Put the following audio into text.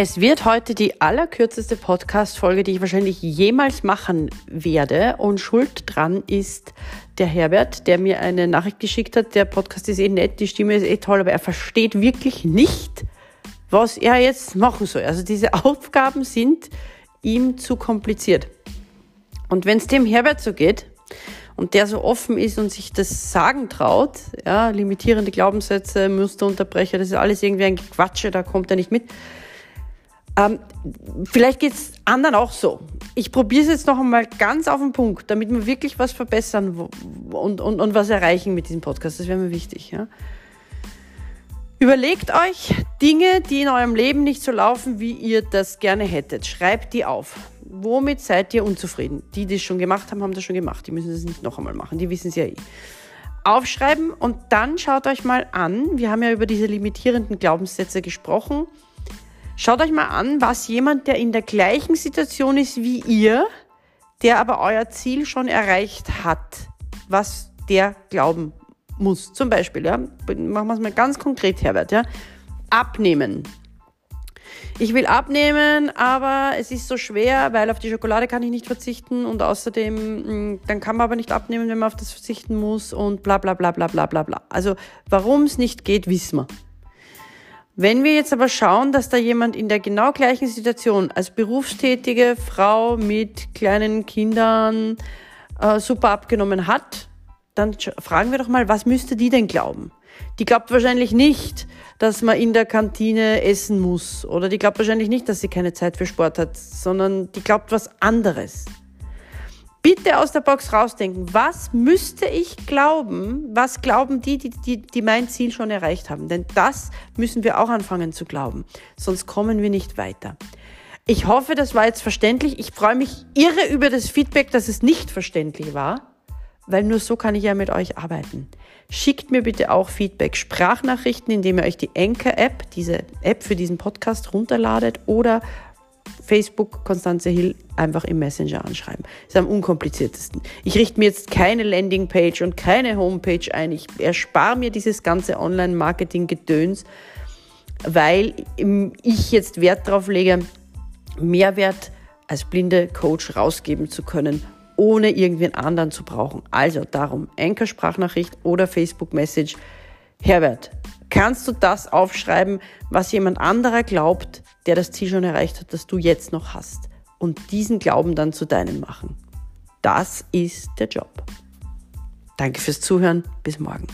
Es wird heute die allerkürzeste Podcast-Folge, die ich wahrscheinlich jemals machen werde. Und schuld dran ist der Herbert, der mir eine Nachricht geschickt hat. Der Podcast ist eh nett, die Stimme ist eh toll, aber er versteht wirklich nicht, was er jetzt machen soll. Also diese Aufgaben sind ihm zu kompliziert. Und wenn es dem Herbert so geht und der so offen ist und sich das sagen traut, ja, limitierende Glaubenssätze, Musterunterbrecher, das ist alles irgendwie ein Quatsche, da kommt er nicht mit ähm, vielleicht geht es anderen auch so. Ich probiere es jetzt noch einmal ganz auf den Punkt, damit wir wirklich was verbessern und, und, und was erreichen mit diesem Podcast. Das wäre mir wichtig. Ja? Überlegt euch Dinge, die in eurem Leben nicht so laufen, wie ihr das gerne hättet. Schreibt die auf. Womit seid ihr unzufrieden? Die, die es schon gemacht haben, haben das schon gemacht. Die müssen das nicht noch einmal machen. Die wissen es ja eh. Aufschreiben und dann schaut euch mal an. Wir haben ja über diese limitierenden Glaubenssätze gesprochen Schaut euch mal an, was jemand, der in der gleichen Situation ist wie ihr, der aber euer Ziel schon erreicht hat, was der glauben muss. Zum Beispiel, ja, machen wir es mal ganz konkret, Herbert, ja. Abnehmen. Ich will abnehmen, aber es ist so schwer, weil auf die Schokolade kann ich nicht verzichten und außerdem, hm, dann kann man aber nicht abnehmen, wenn man auf das verzichten muss und bla bla bla bla bla bla bla. Also warum es nicht geht, wissen wir. Wenn wir jetzt aber schauen, dass da jemand in der genau gleichen Situation als berufstätige Frau mit kleinen Kindern äh, super abgenommen hat, dann fragen wir doch mal, was müsste die denn glauben? Die glaubt wahrscheinlich nicht, dass man in der Kantine essen muss. Oder die glaubt wahrscheinlich nicht, dass sie keine Zeit für Sport hat, sondern die glaubt was anderes bitte aus der Box rausdenken. Was müsste ich glauben? Was glauben die, die, die, die mein Ziel schon erreicht haben? Denn das müssen wir auch anfangen zu glauben. Sonst kommen wir nicht weiter. Ich hoffe, das war jetzt verständlich. Ich freue mich irre über das Feedback, dass es nicht verständlich war, weil nur so kann ich ja mit euch arbeiten. Schickt mir bitte auch Feedback, Sprachnachrichten, indem ihr euch die Anchor-App, diese App für diesen Podcast runterladet oder Facebook Konstanze Hill einfach im Messenger anschreiben. Das ist am unkompliziertesten. Ich richte mir jetzt keine Landingpage und keine Homepage ein. Ich erspare mir dieses ganze Online-Marketing-Gedöns, weil ich jetzt Wert darauf lege, Mehrwert als blinde Coach rausgeben zu können, ohne irgendwen anderen zu brauchen. Also darum, Anchor-Sprachnachricht oder Facebook-Message. Herbert, kannst du das aufschreiben, was jemand anderer glaubt, der das Ziel schon erreicht hat, das du jetzt noch hast. Und diesen Glauben dann zu deinem machen. Das ist der Job. Danke fürs Zuhören. Bis morgen.